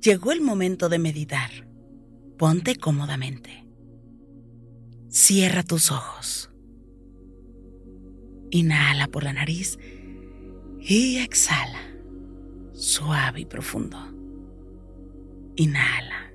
Llegó el momento de meditar. Ponte cómodamente. Cierra tus ojos. Inhala por la nariz y exhala, suave y profundo. Inhala.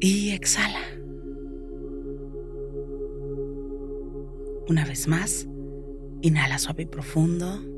Y exhala. Una vez más, inhala suave y profundo.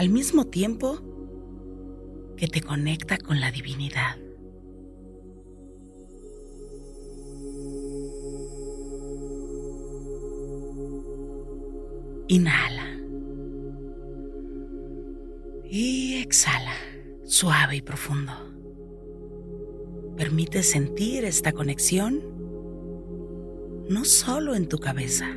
al mismo tiempo que te conecta con la divinidad. Inhala. Y exhala, suave y profundo. Permite sentir esta conexión no solo en tu cabeza,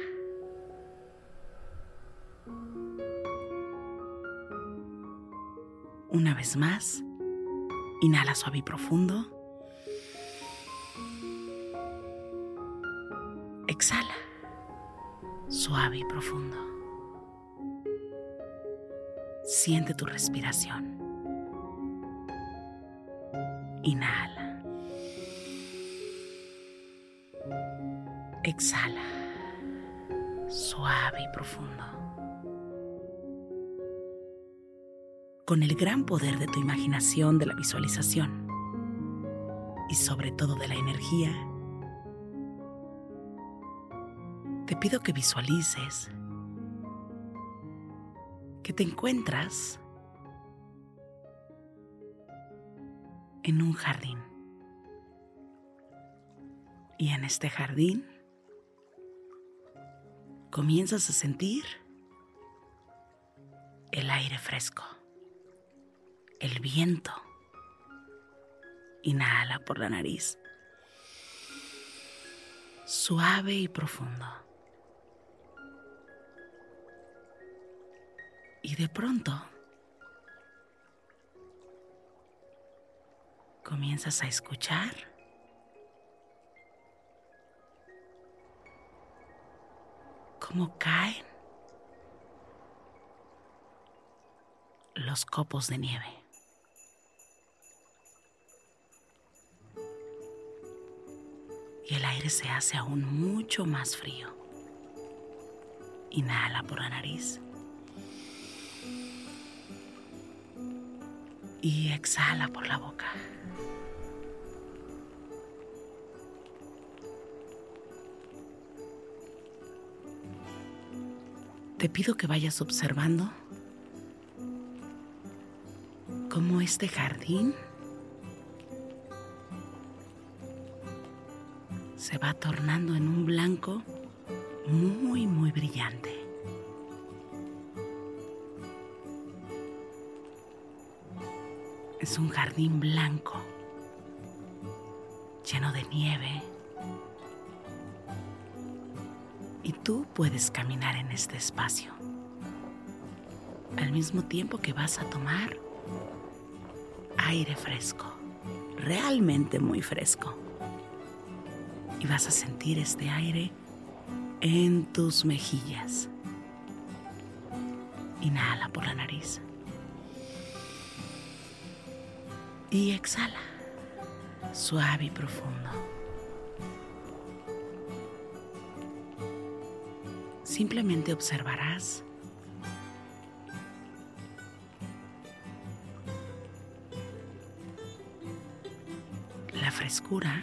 Una vez más, inhala suave y profundo. Exhala, suave y profundo. Siente tu respiración. Inhala. Exhala. Suave y profundo. Con el gran poder de tu imaginación, de la visualización y sobre todo de la energía, te pido que visualices que te encuentras en un jardín. Y en este jardín comienzas a sentir el aire fresco, el viento. Inhala por la nariz, suave y profundo. Y de pronto comienzas a escuchar cómo caen los copos de nieve. se hace aún mucho más frío. Inhala por la nariz. Y exhala por la boca. Te pido que vayas observando cómo este jardín se va tornando en un blanco muy, muy brillante. Es un jardín blanco, lleno de nieve. Y tú puedes caminar en este espacio, al mismo tiempo que vas a tomar aire fresco, realmente muy fresco. Y vas a sentir este aire en tus mejillas. Inhala por la nariz. Y exhala, suave y profundo. Simplemente observarás la frescura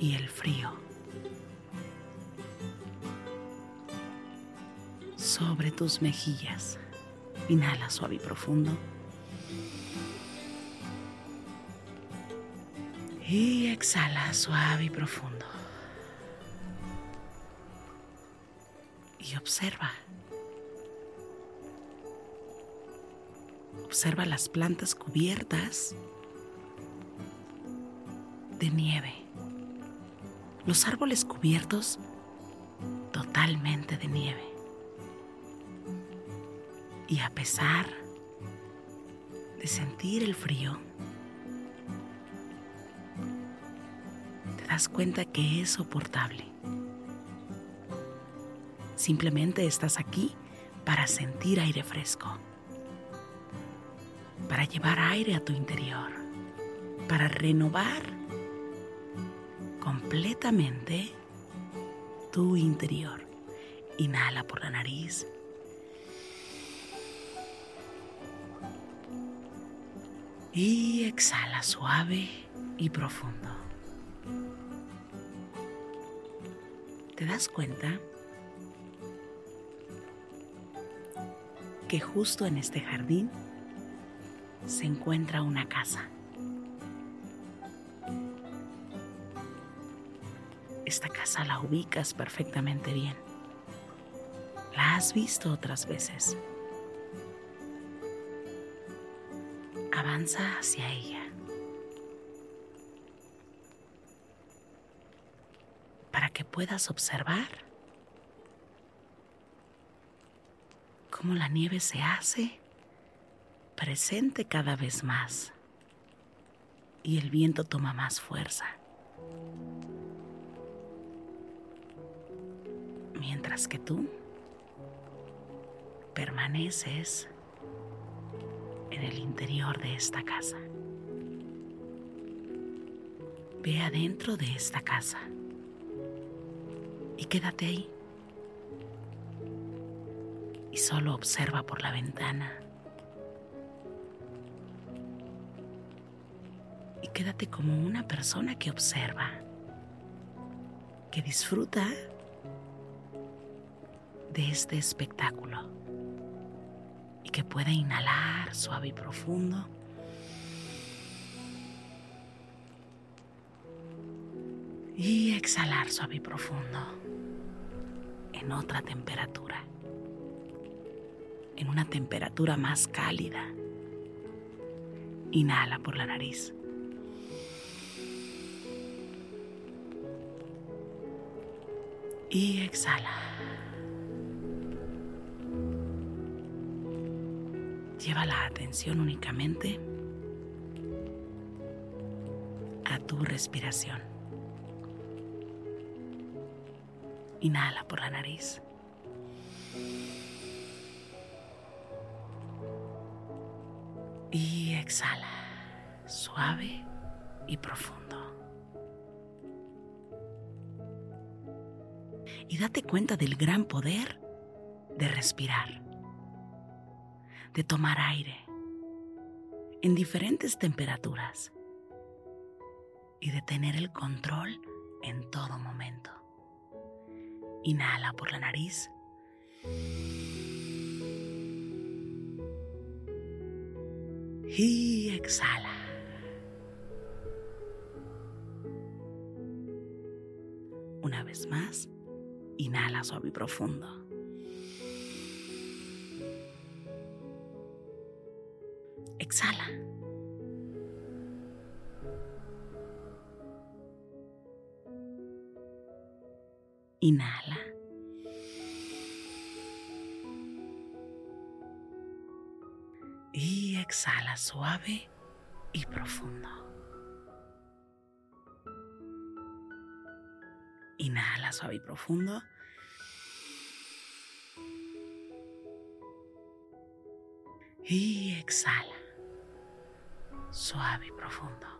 y el frío sobre tus mejillas. Inhala suave y profundo. Y exhala suave y profundo. Y observa. Observa las plantas cubiertas de nieve. Los árboles cubiertos totalmente de nieve. Y a pesar de sentir el frío, te das cuenta que es soportable. Simplemente estás aquí para sentir aire fresco, para llevar aire a tu interior, para renovar completamente tu interior. Inhala por la nariz. Y exhala suave y profundo. ¿Te das cuenta que justo en este jardín se encuentra una casa? Casa la ubicas perfectamente bien. La has visto otras veces. avanza hacia ella. Para que puedas observar cómo la nieve se hace presente cada vez más y el viento toma más fuerza. Mientras que tú permaneces en el interior de esta casa. Ve adentro de esta casa y quédate ahí. Y solo observa por la ventana. Y quédate como una persona que observa, que disfruta de este espectáculo y que pueda inhalar suave y profundo. Y exhalar suave y profundo en otra temperatura, en una temperatura más cálida. Inhala por la nariz. Y exhala. Lleva la atención únicamente a tu respiración. Inhala por la nariz. Y exhala, suave y profundo. Y date cuenta del gran poder de respirar de tomar aire en diferentes temperaturas y de tener el control en todo momento. Inhala por la nariz. Y exhala. Una vez más, inhala suave y profundo. Exhala. Inhala. Y exhala suave y profundo. Inhala suave y profundo. Y exhala suave y profundo.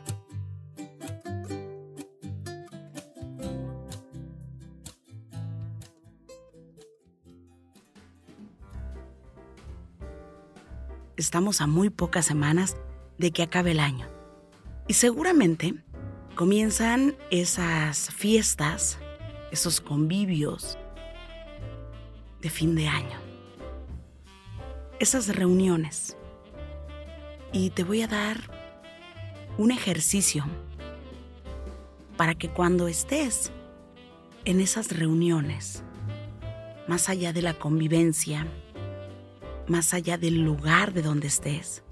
Estamos a muy pocas semanas de que acabe el año. Y seguramente comienzan esas fiestas, esos convivios de fin de año, esas reuniones. Y te voy a dar un ejercicio para que cuando estés en esas reuniones, más allá de la convivencia, más allá del lugar de donde estés,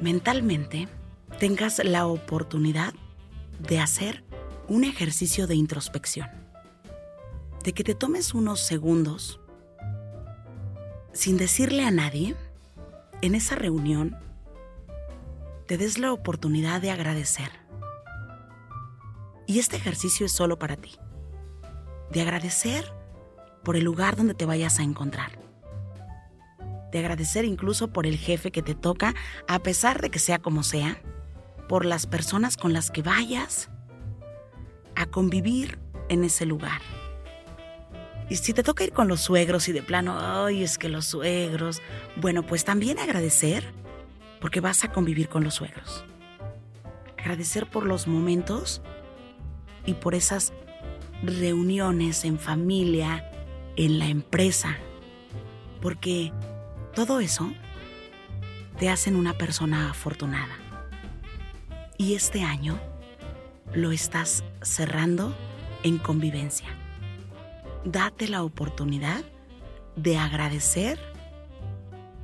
mentalmente tengas la oportunidad de hacer un ejercicio de introspección, de que te tomes unos segundos sin decirle a nadie, en esa reunión, te des la oportunidad de agradecer. Y este ejercicio es solo para ti, de agradecer por el lugar donde te vayas a encontrar de agradecer incluso por el jefe que te toca, a pesar de que sea como sea, por las personas con las que vayas a convivir en ese lugar. Y si te toca ir con los suegros y de plano, ay, es que los suegros, bueno, pues también agradecer porque vas a convivir con los suegros. Agradecer por los momentos y por esas reuniones en familia, en la empresa, porque todo eso te hacen una persona afortunada. Y este año lo estás cerrando en convivencia. Date la oportunidad de agradecer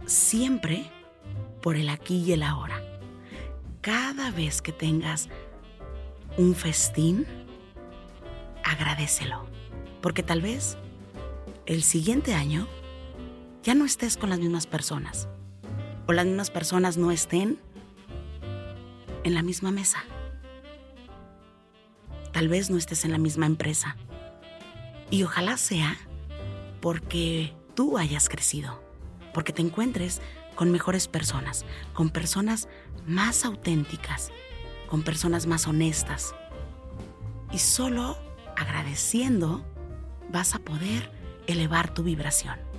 siempre por el aquí y el ahora. Cada vez que tengas un festín, agradecelo, porque tal vez el siguiente año ya no estés con las mismas personas o las mismas personas no estén en la misma mesa. Tal vez no estés en la misma empresa. Y ojalá sea porque tú hayas crecido, porque te encuentres con mejores personas, con personas más auténticas, con personas más honestas. Y solo agradeciendo vas a poder elevar tu vibración.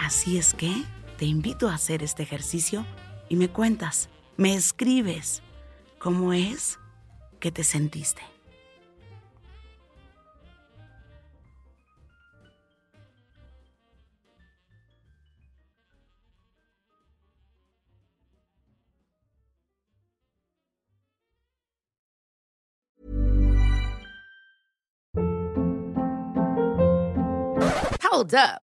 Así es que te invito a hacer este ejercicio y me cuentas, me escribes cómo es que te sentiste. Hold up.